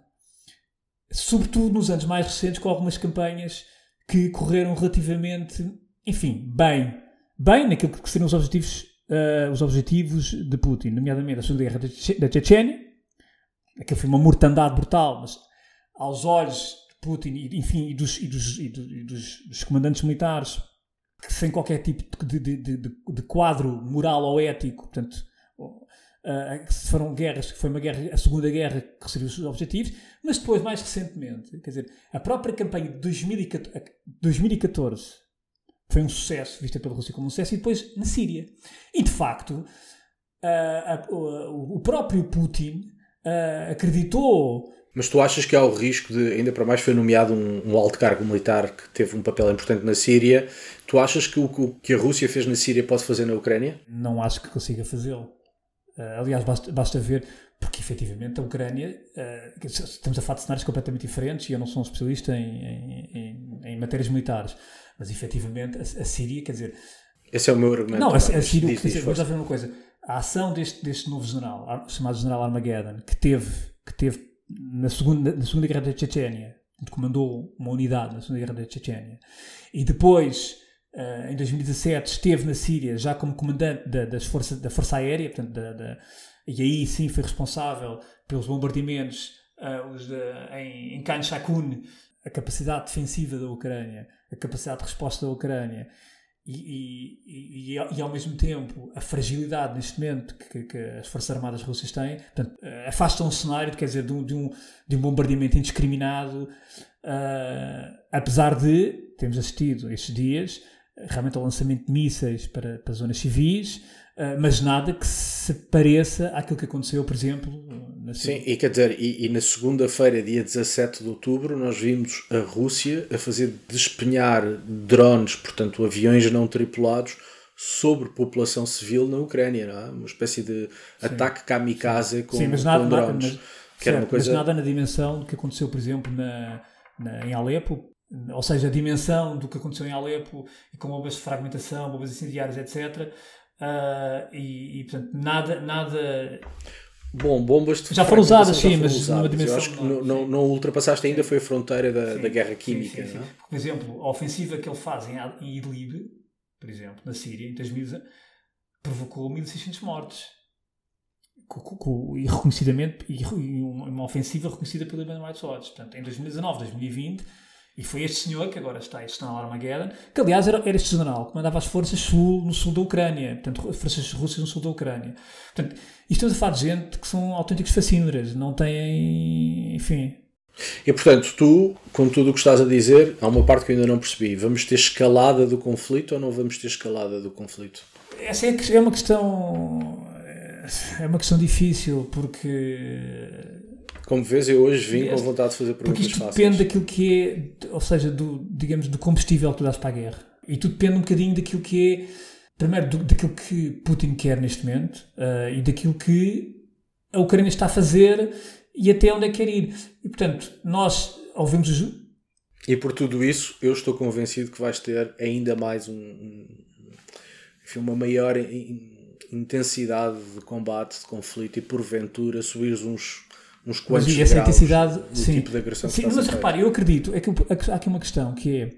sobretudo nos anos mais recentes, com algumas campanhas que correram relativamente, enfim, bem. Bem naquilo que seriam os objetivos uh, os objetivos de Putin, nomeadamente a Segunda Guerra da Chechênia, aquilo foi uma mortandade brutal, mas aos olhos de Putin e, enfim, e dos, e dos, e dos, dos, comandantes militares, sem qualquer tipo de, de, de, de, quadro moral ou ético, portanto, uh, foram guerras, foi uma guerra, a Segunda Guerra que serviu os objetivos, mas depois, mais recentemente, quer dizer, a própria campanha de 2014, 2014 foi um sucesso, vista pela Rússia como um sucesso, e depois na Síria. E de facto, uh, uh, o próprio Putin uh, acreditou. Mas tu achas que há o risco de, ainda para mais foi nomeado um, um, alto cargo militar que teve um papel importante na Síria, tu achas que o, o que a Rússia fez na Síria pode fazer na Ucrânia? Não acho que consiga fazê-lo. aliás, basta, basta ver porque efetivamente a Ucrânia, uh, estamos a falar de cenários completamente diferentes e eu não sou um especialista em, em, em, em matérias militares, mas efetivamente a, a, Síria, quer dizer. Esse é o meu argumento. Não, a, a Síria, diz, diz, diz, vamos ver uma coisa. a ação deste, deste novo general, chamado General Armageddon, que teve, que teve na, segunda, na Segunda Guerra da Chechênia, comandou uma unidade na Segunda Guerra da Chechênia, e depois, uh, em 2017, esteve na Síria já como comandante da, das forças, da Força Aérea, portanto, da, da, e aí sim foi responsável pelos bombardeamentos uh, os de, em, em Khan Shakun, a capacidade defensiva da Ucrânia, a capacidade de resposta da Ucrânia e, e, e, e, ao mesmo tempo a fragilidade neste momento que, que as Forças Armadas Russas têm, portanto, uh, afasta um cenário, quer dizer, de um, de um, de um bombardeamento indiscriminado, uh, apesar de termos assistido estes dias realmente ao lançamento de mísseis para, para zonas civis, mas nada que se pareça àquilo que aconteceu, por exemplo, na Sim, e quer dizer, e, e na segunda-feira, dia 17 de outubro, nós vimos a Rússia a fazer despenhar drones, portanto aviões não tripulados, sobre população civil na Ucrânia, não é? Uma espécie de Sim. ataque kamikaze com, Sim, mas nada, com drones. Nada, mas, certo, coisa... mas nada na dimensão do que aconteceu, por exemplo, na, na, em Alepo, ou seja, a dimensão do que aconteceu em Alepo e com bombas de fragmentação, bombas incendiárias, etc. Uh, e, e, portanto, nada, nada. Bom, bombas de já foram usadas, sim, mas usadas. numa dimensão. Eu acho que não, não, não ultrapassaste ainda, foi a fronteira da, sim, da guerra química. Sim, sim, Por exemplo, a ofensiva que ele faz em Idlib, por exemplo, na Síria, em 2000, provocou 1.600 mortes. e reconhecidamente, e uma ofensiva reconhecida pelo Human Rights Watch. Portanto, em 2019, 2020 e foi este senhor, que agora está este general Armageddon, que aliás era, era este general que mandava as forças sul, no sul da Ucrânia, portanto, as forças russas no sul da Ucrânia. Portanto, isto estamos a falar de gente que são autênticos facínoras, não têm, enfim. E portanto, tu, com tudo o que estás a dizer, há uma parte que eu ainda não percebi. Vamos ter escalada do conflito ou não vamos ter escalada do conflito? Essa é, é uma questão. É uma questão difícil porque como vês, eu hoje vim com vontade de fazer perguntas Porque isto fáceis. depende daquilo que é, ou seja, do, digamos, do combustível que tu dás para a guerra. E tudo depende um bocadinho daquilo que é, primeiro, do, daquilo que Putin quer neste momento uh, e daquilo que a Ucrânia está a fazer e até onde é que quer ir. E, portanto, nós ouvimos os... E por tudo isso, eu estou convencido que vais ter ainda mais um, um enfim, uma maior intensidade de combate, de conflito e porventura subires uns uns quantos mas, essa intensidade, sim. tipo de agressão sim, Mas repare, eu acredito, é que há aqui uma questão que é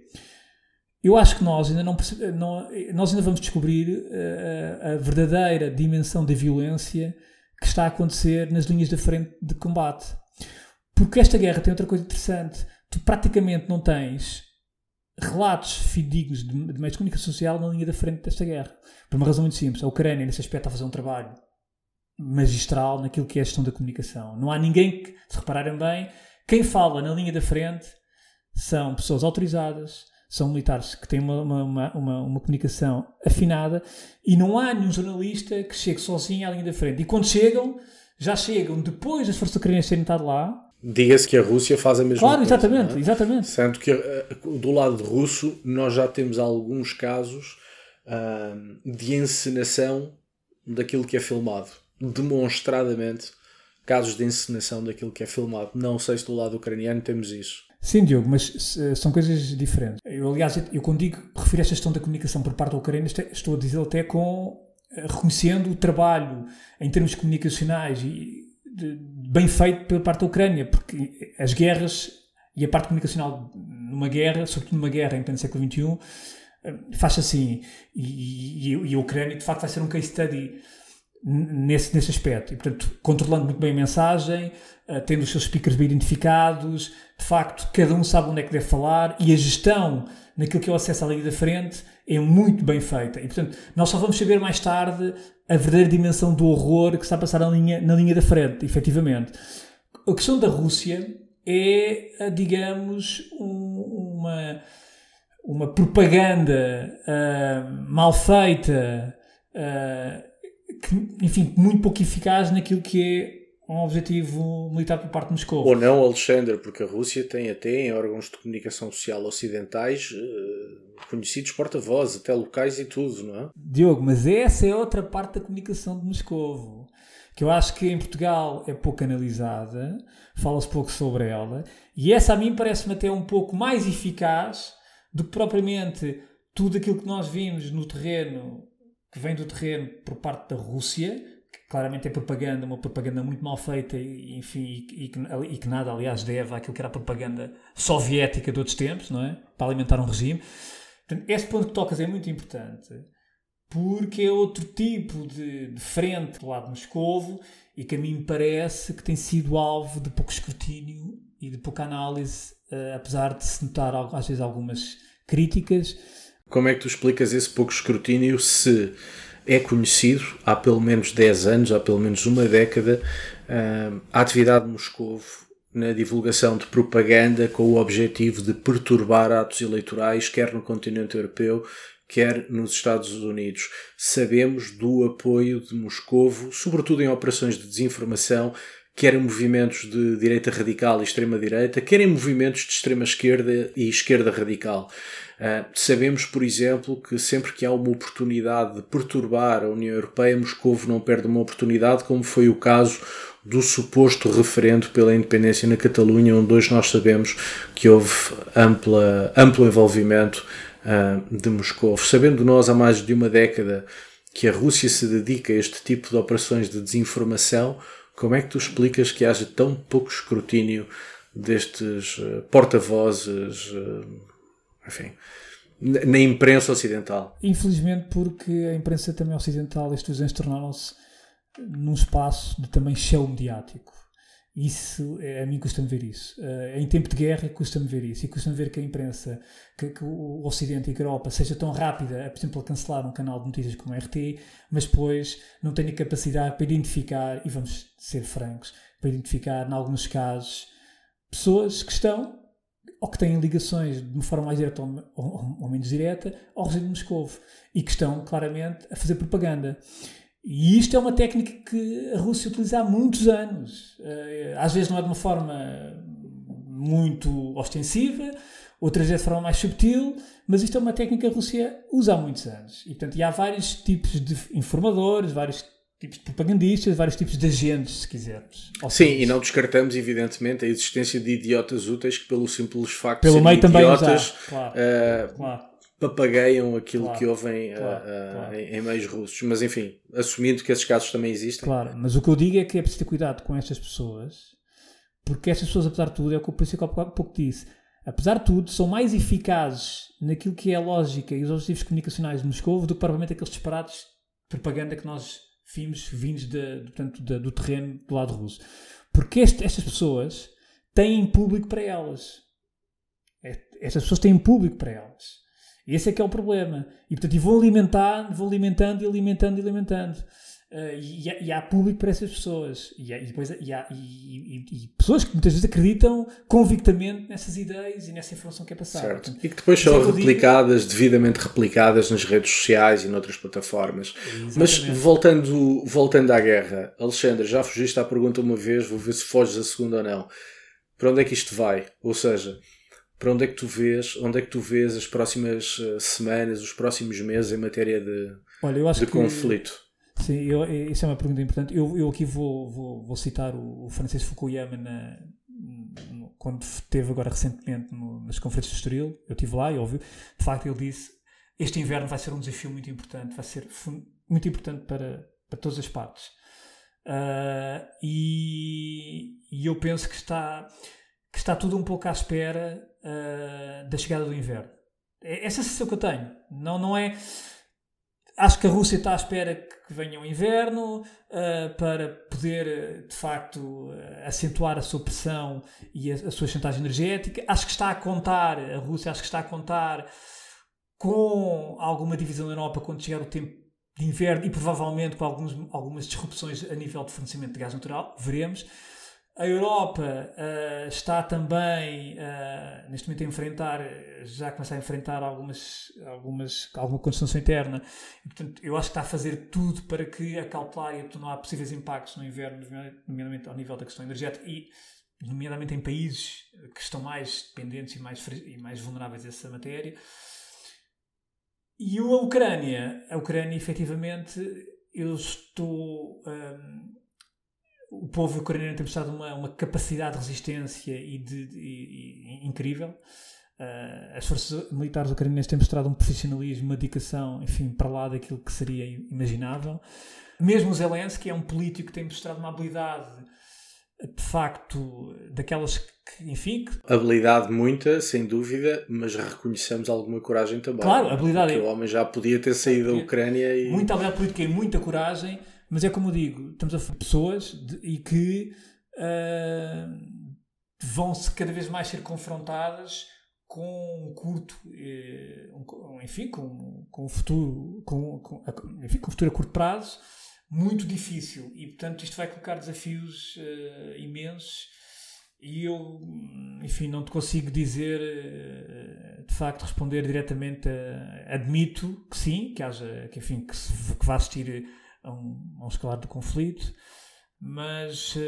eu acho que nós ainda não, não nós ainda vamos descobrir a, eh, a verdadeira dimensão da violência que está a acontecer nas linhas da frente de combate. Porque esta guerra tem outra coisa interessante. Tu praticamente não tens relatos fidedignos de, de meios de comunicação social na linha da frente desta guerra. Por uma razão muito simples. A Ucrânia, nesse aspecto, está a fazer um trabalho magistral naquilo que é a gestão da comunicação. Não há ninguém que, se repararem bem, quem fala na linha da frente são pessoas autorizadas, são militares que têm uma, uma, uma, uma, comunicação afinada e não há nenhum jornalista que chegue sozinho à linha da frente. E quando chegam, já chegam depois das forças ucranianas terem estado lá. Diga-se que a Rússia faz a mesma claro, coisa. Claro, exatamente, é? exatamente. Sendo que eh, do lado russo nós já temos alguns casos uh, de encenação daquilo que é filmado demonstradamente casos de encenação daquilo que é filmado. Não sei se do lado ucraniano temos isso. Sim, Diogo, mas são coisas diferentes. Eu, aliás, eu quando digo, refiro esta questão da comunicação por parte da Ucrânia, estou a dizer até com eh, reconhecendo o trabalho em termos comunicacionais e bem feito pela parte da Ucrânia, porque as guerras e a parte comunicacional numa guerra, sobretudo numa guerra em pleno século XXI, eh, faz assim. E, e, e a Ucrânia, de facto, vai ser um case study nesse, nesse aspecto. E, portanto, controlando muito bem a mensagem, uh, tendo os seus speakers bem identificados, de facto, cada um sabe onde é que deve falar e a gestão naquilo que é o acesso à linha da frente é muito bem feita. E, portanto, nós só vamos saber mais tarde a verdadeira dimensão do horror que está a passar na linha, na linha da frente, efetivamente. A questão da Rússia é, eh, digamos, um, uma, uma propaganda uh, mal feita. Uh, enfim, muito pouco eficaz naquilo que é um objetivo militar por parte de Moscou. Ou não, Alexandre, porque a Rússia tem até em órgãos de comunicação social ocidentais uh, conhecidos porta-vozes, até locais e tudo, não é? Diogo, mas essa é outra parte da comunicação de Moscou que eu acho que em Portugal é pouco analisada, fala-se pouco sobre ela, e essa a mim parece-me até um pouco mais eficaz do que propriamente tudo aquilo que nós vimos no terreno que vem do terreno por parte da Rússia, que claramente é propaganda, uma propaganda muito mal feita e, enfim, e, e, que, e que nada, aliás, deve àquilo que era a propaganda soviética de outros tempos, não é? Para alimentar um regime. Portanto, esse ponto que tocas é muito importante porque é outro tipo de, de frente do lado de Moscovo e que a mim parece que tem sido alvo de pouco escrutínio e de pouca análise, uh, apesar de se notar às vezes algumas críticas. Como é que tu explicas esse pouco escrutínio se é conhecido há pelo menos 10 anos, há pelo menos uma década, uh, a atividade de Moscovo na divulgação de propaganda com o objetivo de perturbar atos eleitorais, quer no continente europeu, quer nos Estados Unidos. Sabemos do apoio de Moscovo, sobretudo em operações de desinformação, quer em movimentos de direita radical e extrema-direita, quer em movimentos de extrema-esquerda e esquerda radical. Uh, sabemos, por exemplo, que sempre que há uma oportunidade de perturbar a União Europeia, Moscovo não perde uma oportunidade, como foi o caso do suposto referendo pela independência na Catalunha, onde hoje nós sabemos que houve ampla, amplo envolvimento uh, de Moscou. Sabendo nós há mais de uma década que a Rússia se dedica a este tipo de operações de desinformação, como é que tu explicas que haja tão pouco escrutínio destes uh, porta-vozes, uh, enfim, na imprensa ocidental? Infelizmente, porque a imprensa também ocidental, estes anos tornaram-se num espaço de também show mediático. Isso, é, a mim custa-me ver isso. Uh, em tempo de guerra, custa-me ver isso. E custa-me ver que a imprensa, que, que, o Ocidente e a Europa seja tão rápida, por exemplo, a cancelar um canal de notícias como a RT, mas depois não tenha capacidade para identificar, e vamos ser francos, para identificar, em alguns casos, pessoas que estão ou que têm ligações de uma forma mais direta ou, ou, ou menos direta ao regime de Moscou e que estão claramente a fazer propaganda. E isto é uma técnica que a Rússia utiliza há muitos anos. Eh, às vezes não é de uma forma muito ostensiva, outras vezes de forma mais subtil, mas isto é uma técnica que a Rússia usa há muitos anos. E, portanto, e há vários tipos de informadores, vários tipos de propagandistas, vários tipos de agentes, se quisermos. Sim, e não descartamos, evidentemente, a existência de idiotas úteis que, pelo simples facto pelo de serem meio idiotas, também. Claro, uh, claro papagaiam aquilo claro, que ouvem uh. Em, em, meios russos. Mas enfim, assumindo que esses casos também existem. Claro, mas o que eu digo é que é preciso ter cuidado com estas pessoas, porque estas pessoas, apesar de tudo, é o que o há pouco disse, apesar de tudo, são mais eficazes naquilo que é a lógica e os objetivos comunicacionais de Moscou do que provavelmente aqueles disparados de propaganda que nós vimos vindos de, portanto, de, do terreno do lado russo. Porque este, estas pessoas têm público para elas. Estas pessoas têm público para elas. Esse é que é o problema. E portanto, e vão alimentando, vão alimentando e alimentando e alimentando. Uh, e, e, há público para essas pessoas. E, há, e depois, e, há, e, pessoas que muitas vezes acreditam convictamente nessas ideias e nessa informação que é passada. Certo. Portanto, e que depois são replicadas, digo... devidamente replicadas nas redes sociais e noutras plataformas. Exatamente. Mas voltando, voltando à guerra, Alexandre, já fugiste à pergunta uma vez, vou ver se foges a segunda ou não. Para onde é que isto vai? Ou seja, para onde é que tu vês, onde é que tu vês as próximas eh, semanas, os próximos meses em matéria de, Olha, de conflito? Sim, eu, isso é uma pergunta importante. Eu, eu aqui vou, vou, vou citar o, o Francisco Fukuyama na, quando esteve agora recentemente no, nas conferências de Estoril, eu estive lá e ouvi, de facto ele disse este inverno vai ser um desafio muito importante, vai ser muito importante para, para todas as partes. Uh, e, e eu penso que está que está tudo um pouco à espera uh, da chegada do inverno. É essa é a sensação que eu tenho. Não, não é. Acho que a Rússia está à espera que venha o inverno uh, para poder, de facto, acentuar a sua pressão e a, a sua chantagem energética. Acho que está a contar, a Rússia acho que está a contar com alguma divisão da Europa quando chegar o tempo de inverno e provavelmente com alguns, algumas disrupções a nível de fornecimento de gás natural. Veremos. A Europa uh, está também, uh, neste momento, a enfrentar, já começa a enfrentar algumas, algumas, alguma condição interna. E, portanto, eu acho que está a fazer tudo para que acautelar e atenuar possíveis impactos no inverno, nomeadamente ao nível da questão energética e, nomeadamente, em países que estão mais dependentes e mais, e mais vulneráveis a essa matéria. E a Ucrânia, a Ucrânia, efetivamente, eu estou. Um, ehm, o povo ucraniano tem mostrado uma, uma capacidade de resistência e de, de, incrível. Uh, as forças militares ucranianas têm mostrado um profissionalismo, uma dedicação, enfim, para lá daquilo que seria imaginável. Mesmo o Zelensky é um político que tem mostrado uma habilidade, de facto, daquelas que, enfim... Que... Habilidade muita, sem dúvida, mas reconhecemos alguma coragem também. Claro, habilidade... Porque é... o homem já podia ter saído da Ucrânia e... Muita habilidade política e muita coragem, mas é como eu digo, estamos a falar de pessoas de, e que uh, vão-se cada vez mais ser confrontadas com um curto, eh, um, enfim, com, com futuro, com, com, enfim, com um futuro a curto prazo, muito difícil. E, portanto, isto vai colocar desafios uh, imensos e eu, enfim, não te consigo dizer, uh, de facto, responder diretamente. A, admito que sim, que haja, que, enfim, que, se, que vá assistir a um, a um escalar do conflito, mas uh,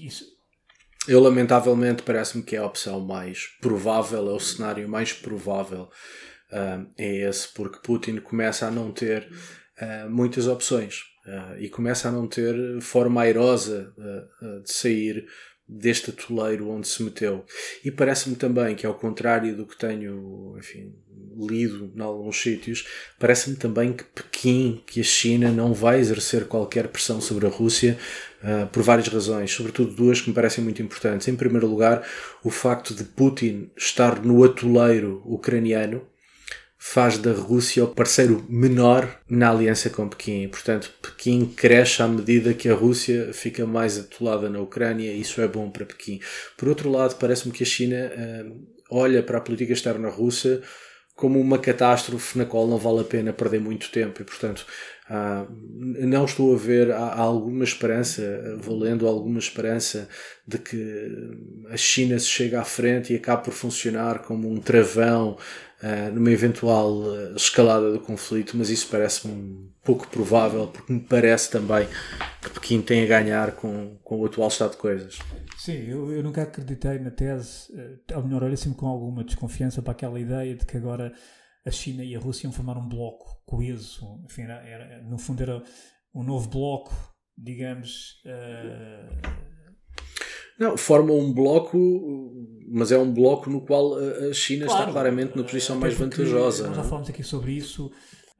isso, eu, lamentavelmente, parece-me que é a opção mais provável, é o cenário mais provável. Uh, é esse, porque Putin começa a não ter uh, muitas opções e começa a não ter forma airosa de sair deste atoleiro onde se meteu. E parece-me também que, ao contrário do que tenho enfim, lido em alguns sítios, parece-me também que Pequim, que a China não vai exercer qualquer pressão sobre a Rússia uh, por várias razões, sobretudo duas que me parecem muito importantes. Em primeiro lugar, o facto de Putin estar no atoleiro ucraniano faz da Rússia o parceiro menor na aliança com Pequim. Portanto, Pequim cresce à medida que a Rússia fica mais atolada na Ucrânia e isso é bom para Pequim. Por outro lado, parece-me que a China uh, olha para a política externa russa como uma catástrofe na qual não vale a pena perder muito tempo e, portanto, uh, não estou a ver há, há alguma esperança, vou lendo alguma esperança de que a China se chegue à frente e acabe por funcionar como um travão uh, numa eventual uh, escalada do conflito, mas isso parece-me pouco provável, porque me parece também que Pequim tem a ganhar com, com o atual estado de coisas. Sim, eu, eu nunca acreditei na tese, uh, ou melhor, olha sempre com alguma desconfiança para aquela ideia de que agora a China e a Rússia iam formar um bloco coeso, enfim, era, era, no fundo era um novo bloco, digamos. Uh, não, forma um bloco, mas é um bloco no qual a China claro, está claramente na posição mais vantajosa. Nós já é? falamos aqui sobre isso.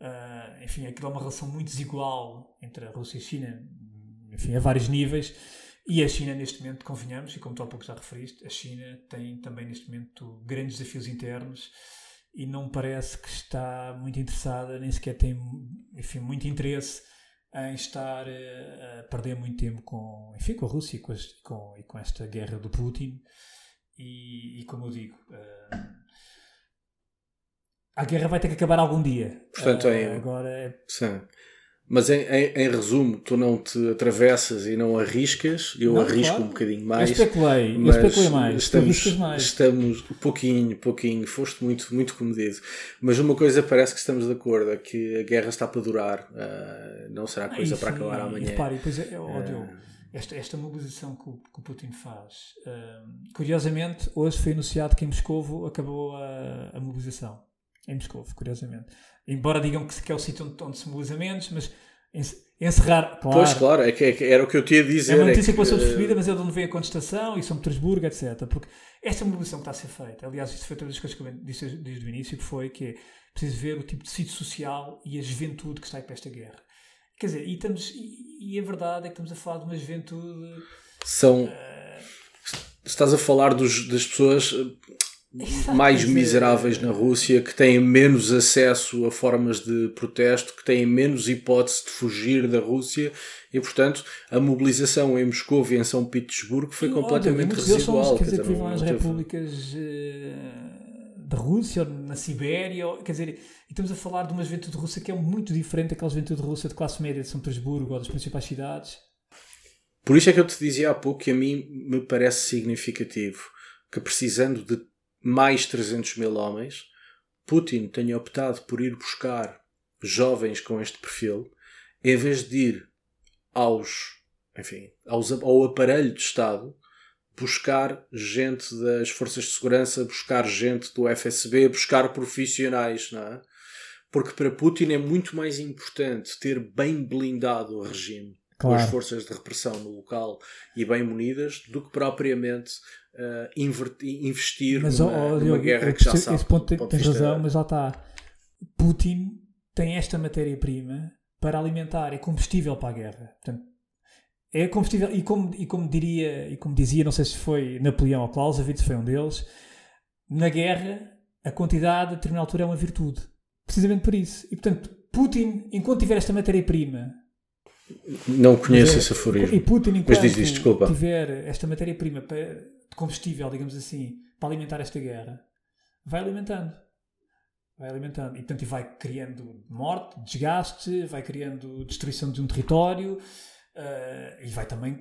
Uh, enfim, aquilo é uma relação muito desigual entre a Rússia e a China, enfim, a vários níveis. E a China, neste momento, convenhamos, e como tu há pouco já referiste, a China tem também neste momento grandes desafios internos e não parece que está muito interessada, nem sequer tem enfim, muito interesse em estar eh, a perder muito tempo com, enfim, com a Rússia e com, com, e com esta guerra do Putin. E, e como eu digo, uh, a guerra vai ter que acabar algum dia. Portanto, uh, em, agora é... sim. Mas em, em, em, resumo, tu não te atravessas e não arriscas, eu não, arrisco claro. um bocadinho mais. Eu especulei, mas eu especulei mais. Estamos, mais. estamos pouquinho, pouquinho, foste muito, muito comedido. Mas uma coisa parece que estamos de acordo, é que a guerra está para durar, uh, não será coisa ah, para acabar amanhã. E repare, pois é, ódio, uh, esta, esta mobilização que o, que o Putin faz. Uh, curiosamente, hoje foi anunciado que em Moscovo acabou a, a mobilização. Em Moscovo, curiosamente. Embora digam que, é o sítio onde, onde se mobiliza menos, mas encerrar. Claro, pois, claro, é que, é que, era o que eu tinha a dizer. É uma notícia é que, que passou despercebida, mas é de onde vem a contestação e São Petersburgo, etc. Porque esta mobilização que está a ser feita, aliás, isto foi todas as coisas que eu disse desde o início, que foi que é preciso ver o tipo de sítio social e a juventude que está aí para esta guerra. Quer dizer, e, estamos, e, e a verdade é que estamos a falar de uma juventude. São. Uh, estás a falar dos, das pessoas mais miseráveis na Rússia, que têm menos acesso a formas de protesto, que têm menos hipótese de fugir da Rússia e, portanto, a mobilização em Moscou e em São Petersburgo foi completamente olha, residual. Quer dizer, que vivem nas repúblicas uh, da Rússia, ou na Sibéria, ou, quer dizer, e estamos a falar de uma juventude russa que é muito diferente daquela juventude russa de classe média de São Petersburgo ou das principais cidades. Por isso é que eu te dizia há pouco que a mim me parece significativo que precisando de mais 300 mil homens, Putin tenha optado por ir buscar jovens com este perfil, em vez de ir aos, enfim, aos, ao aparelho de Estado, buscar gente das forças de segurança, buscar gente do FSB, buscar profissionais, não é? Porque para Putin é muito mais importante ter bem blindado o regime claro. com as forças de repressão no local e bem munidas do que propriamente uh, investir mas, numa, oh, numa Diogo, guerra que já esse sabe. Esse ponto tem, tens razão, mas lá está. Putin tem esta matéria-prima para alimentar, é combustível para a guerra. Portanto, é combustível, e como, e como diria, e como dizia, não sei se foi Napoleão ou Clausewitz, foi um deles, na guerra a quantidade a determinada altura é uma virtude. Precisamente por isso. E portanto, Putin, enquanto tiver esta matéria-prima. Não conheço esse aforismo. E Putin, enquanto diz, diz, tiver esta matéria-prima de combustível, digamos assim, para alimentar esta guerra, vai alimentando. Vai alimentando. E portanto, vai criando morte, desgaste, vai criando destruição de um território. Uh, e vai também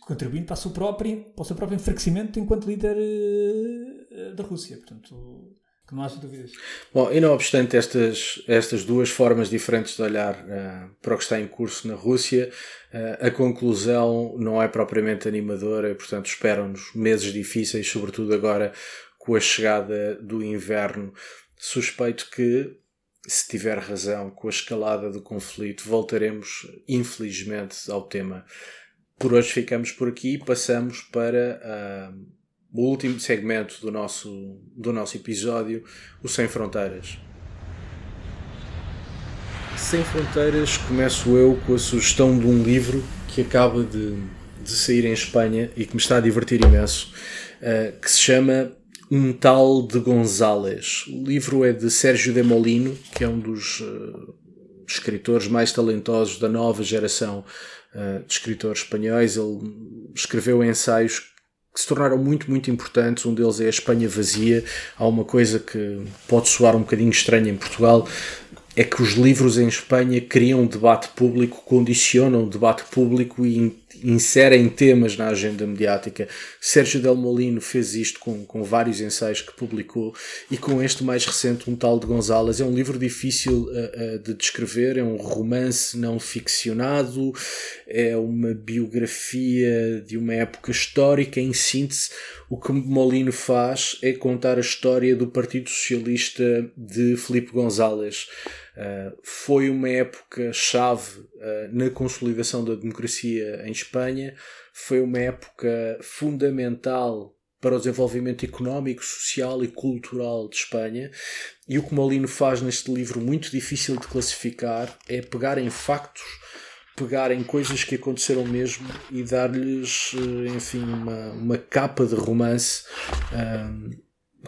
contribuindo para, a sua própria, para o seu próprio enfraquecimento enquanto líder uh, da Rússia. Portanto, que não haja dúvidas. Bom, e não obstante estas, estas duas formas diferentes de olhar uh, para o que está em curso na Rússia, uh, a conclusão não é propriamente animadora e, portanto, esperam-nos meses difíceis, sobretudo agora com a chegada do inverno. Suspeito que, se tiver razão, com a escalada do conflito, voltaremos, infelizmente, ao tema. Por hoje ficamos por aqui e passamos para. Uh, o último segmento do nosso, do nosso episódio, o Sem Fronteiras. Sem Fronteiras começo eu com a sugestão de um livro que acaba de, de sair em Espanha e que me está a divertir imenso, uh, que se chama Um Tal de González. O livro é de Sérgio de Molino, que é um dos uh, escritores mais talentosos da nova geração uh, de escritores espanhóis. Ele escreveu ensaios que se tornaram muito, muito importantes. Um deles é a Espanha Vazia. Há uma coisa que pode soar um bocadinho estranha em Portugal, é que os livros em Espanha criam um debate público, condicionam o debate público e inserem temas na agenda mediática. Sérgio Del Molino fez isto com, com vários ensaios que publicou e com este mais recente, um tal de Gonzalez. É um livro difícil uh, uh, de descrever, é um romance não ficcionado, é uma biografia de uma época histórica. Em síntese, o que Molino faz é contar a história do Partido Socialista de Felipe González. Uh, foi uma época chave uh, na consolidação da democracia em Espanha, foi uma época fundamental para o desenvolvimento económico, social e cultural de Espanha. E o que Molino faz neste livro, muito difícil de classificar, é pegar em factos, pegar em coisas que aconteceram mesmo e dar-lhes, eh, enfim, uma, uma capa de romance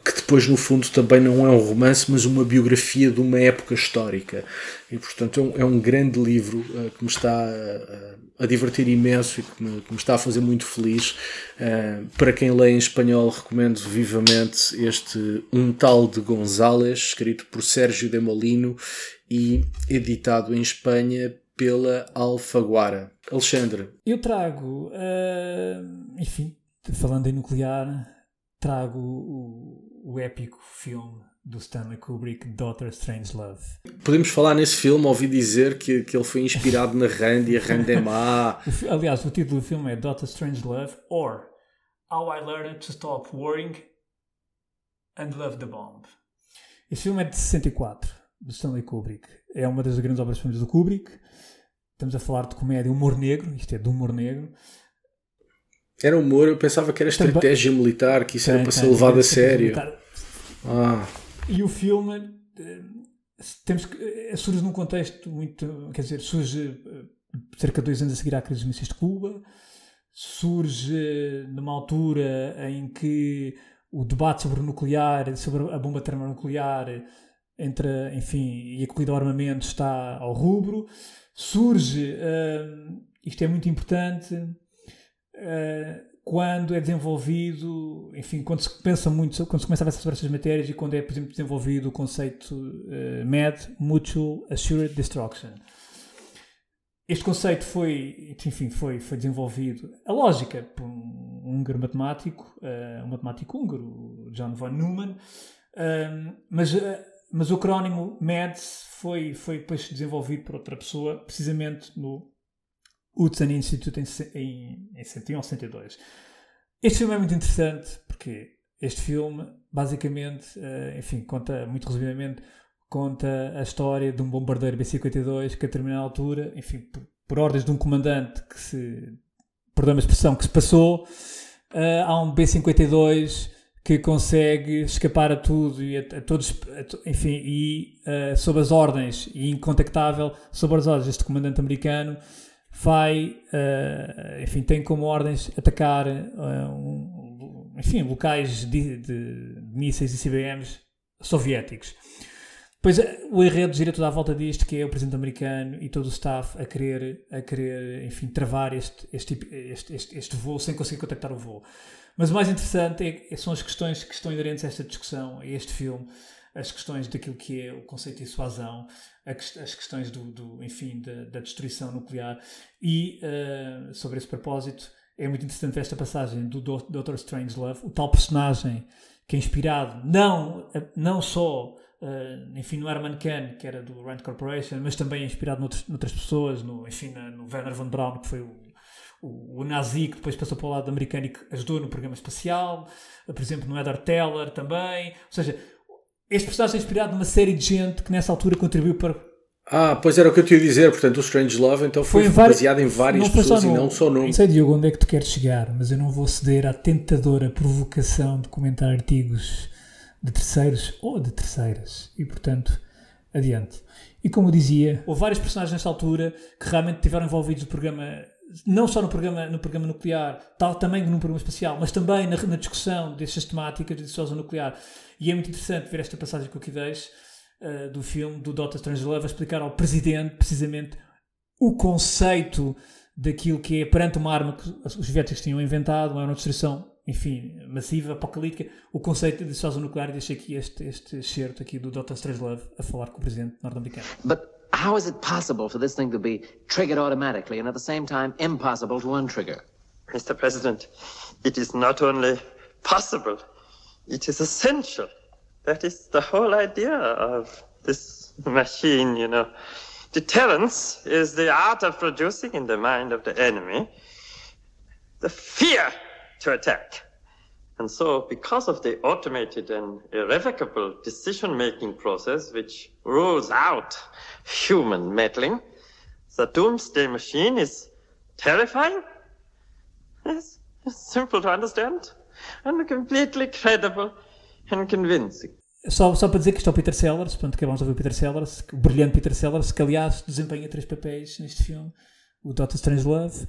que depois no fundo também não é um romance, mas uma biografia de uma época histórica. E portanto é um, é um grande livro uh, que me está uh, a divertir imenso e que me, que me, está a fazer muito feliz. Uh, para quem lê em espanhol, recomendo vivamente este Um Tal de González, escrito por Sérgio de Molino e editado em Espanha pela Alfaguara. Alexandre. Eu trago, enfim, falando em nuclear, trago o o épico filme do Stanley Kubrick, Daughter Strange Love. Podemos falar nesse filme, ouvi dizer que, que ele foi inspirado na Rand e a Rand é má. <laughs> Aliás, o título do filme é Daughter Strange Love or How I Learned to Stop Worrying and Love the Bomb. Esse filme é de 64, do Stanley Kubrick. É uma das grandes obras-primas do Kubrick. Estamos a falar de comédia, humor negro, isto é, de humor negro. Era humor, eu pensava que era estratégia Também, militar, que isso tem, era para tem, ser levado a sério. Ah. E o filme eh, temos que, eh, surge num contexto muito. Quer dizer, surge eh, cerca de dois anos a seguir à crise dos mísseis de Cuba, surge numa altura em que o debate sobre o nuclear, sobre a bomba termonuclear, entre, enfim, e a corrida ao armamento está ao rubro. Surge, isto é muito importante, uh, quando é desenvolvido, enfim, quando se pensa muito, quando se começa a pensar sobre essas matérias e quando é, por exemplo, desenvolvido o conceito uh, MAD, Mutual Assured Destruction. Este conceito foi, enfim, foi, foi desenvolvido, a lógica, por um húngaro matemático, uh, um matemático húngaro, John von Neumann, uh, mas, mas o acrónimo MADS foi, foi depois desenvolvido por outra pessoa, precisamente no Hudson Institute em, em, em 61 ou 62. Este filme é muito interessante porque este filme, basicamente, uh, enfim, conta, muito resumidamente, conta a história de um bombardeiro B-52 que a determinada altura, enfim, por, por ordens de um comandante que se, perdão a expressão, que se passou, há um B-52 que consegue escapar a tudo e a, a todos, a, enfim, e uh, sob as ordens, e incontactável, sob as ordens deste comandante americano, vai, uh, enfim, tem como ordens atacar, uh, um, enfim, locais de, de, mísseis e CBMs soviéticos. Pois o enredo gira toda à volta disto, que é o presidente americano e todo o staff a querer, a querer enfim, travar este, este, este, este, este voo sem conseguir contactar o voo. Mas o mais interessante é, são as questões que estão inerentes a esta discussão, a este filme, as questões daquilo que é o conceito de dissuasão, as questões do, do enfim, da, da, destruição nuclear e uh, sobre esse propósito é muito interessante esta passagem do Dr. Strangelove, o tal personagem que é inspirado não, não só uh, enfim, no Herman Kahn, que era do Rand Corporation, mas também é inspirado noutros, noutras pessoas, no, enfim, no Werner von Braun, que foi o, o, o, nazi que depois passou para o lado americano e que ajudou no programa espacial, por exemplo, no Edward Teller também. Ou seja, este personagem é inspirado numa série de gente que nessa altura contribuiu para ah, pois era o que eu te ia dizer, portanto o Strange Love então foi, foi em baseado em várias pessoas e não só num. Não sei, Diogo, onde é que tu queres chegar, mas eu não vou ceder à tentadora provocação de comentar artigos de terceiros ou de terceiras. E, portanto, adiante. E como eu dizia, houve vários personagens nesta altura que realmente estiveram envolvidos no programa, não só no programa, no programa nuclear, tal também no programa espacial, mas também na, na discussão destas temáticas de dissuasão nuclear. E é muito interessante ver esta passagem que eu aqui deixo uh, do filme do Dr. Strangelove a explicar ao presidente precisamente o conceito daquilo que é perante uma arma que os soviéticos tinham inventado, uma arma de destruição enfim, massiva, apocalíptica, o conceito de dissuasão nuclear e deixei aqui este, este excerto aqui do Dr. Strangelove a falar com o presidente norte-americano. But how is it possible for this thing to be triggered automatically and at the same time impossible to untrigger? Mr. President, it is not only possible, it is essential. That is the whole idea of this machine, you know. Deterrence is the art of producing in the mind of the enemy the fear to attack. And so, because of the automated and irrevocable decision making process, which rules out human meddling, the doomsday machine is terrifying. It's, simple to understand and completely credible and convincing. Só, só para dizer que isto é o Peter Sellers, portanto, acabamos de ouvir o Peter Sellers, o brilhante Peter Sellers, que aliás desempenha três papéis neste filme: o Doctor Strangelove,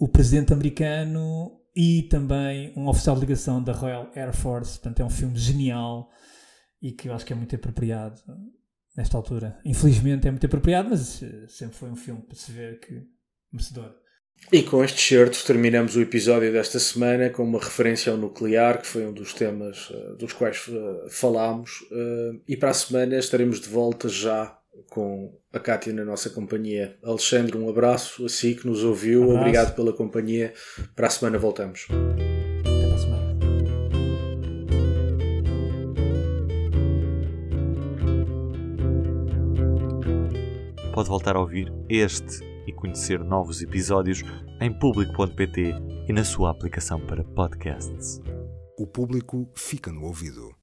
o presidente americano e também um oficial de ligação da Royal Air Force. Portanto, é um filme genial e que eu acho que é muito apropriado nesta altura. Infelizmente é muito apropriado, mas eh, sempre foi um filme para se ver que merecedor. E com estes certos terminamos o episódio desta semana com uma referência ao nuclear, que foi um dos temas uh, dos quais uh, falámos. Uh, e para a semana estaremos de volta já com a Cátia na nossa companhia. Alexandre, um abraço a si que nos ouviu. Um Obrigado pela companhia. Para a semana voltamos. Pode voltar a ouvir este e conhecer novos episódios em público.pt e na sua aplicação para podcasts. O público fica no ouvido.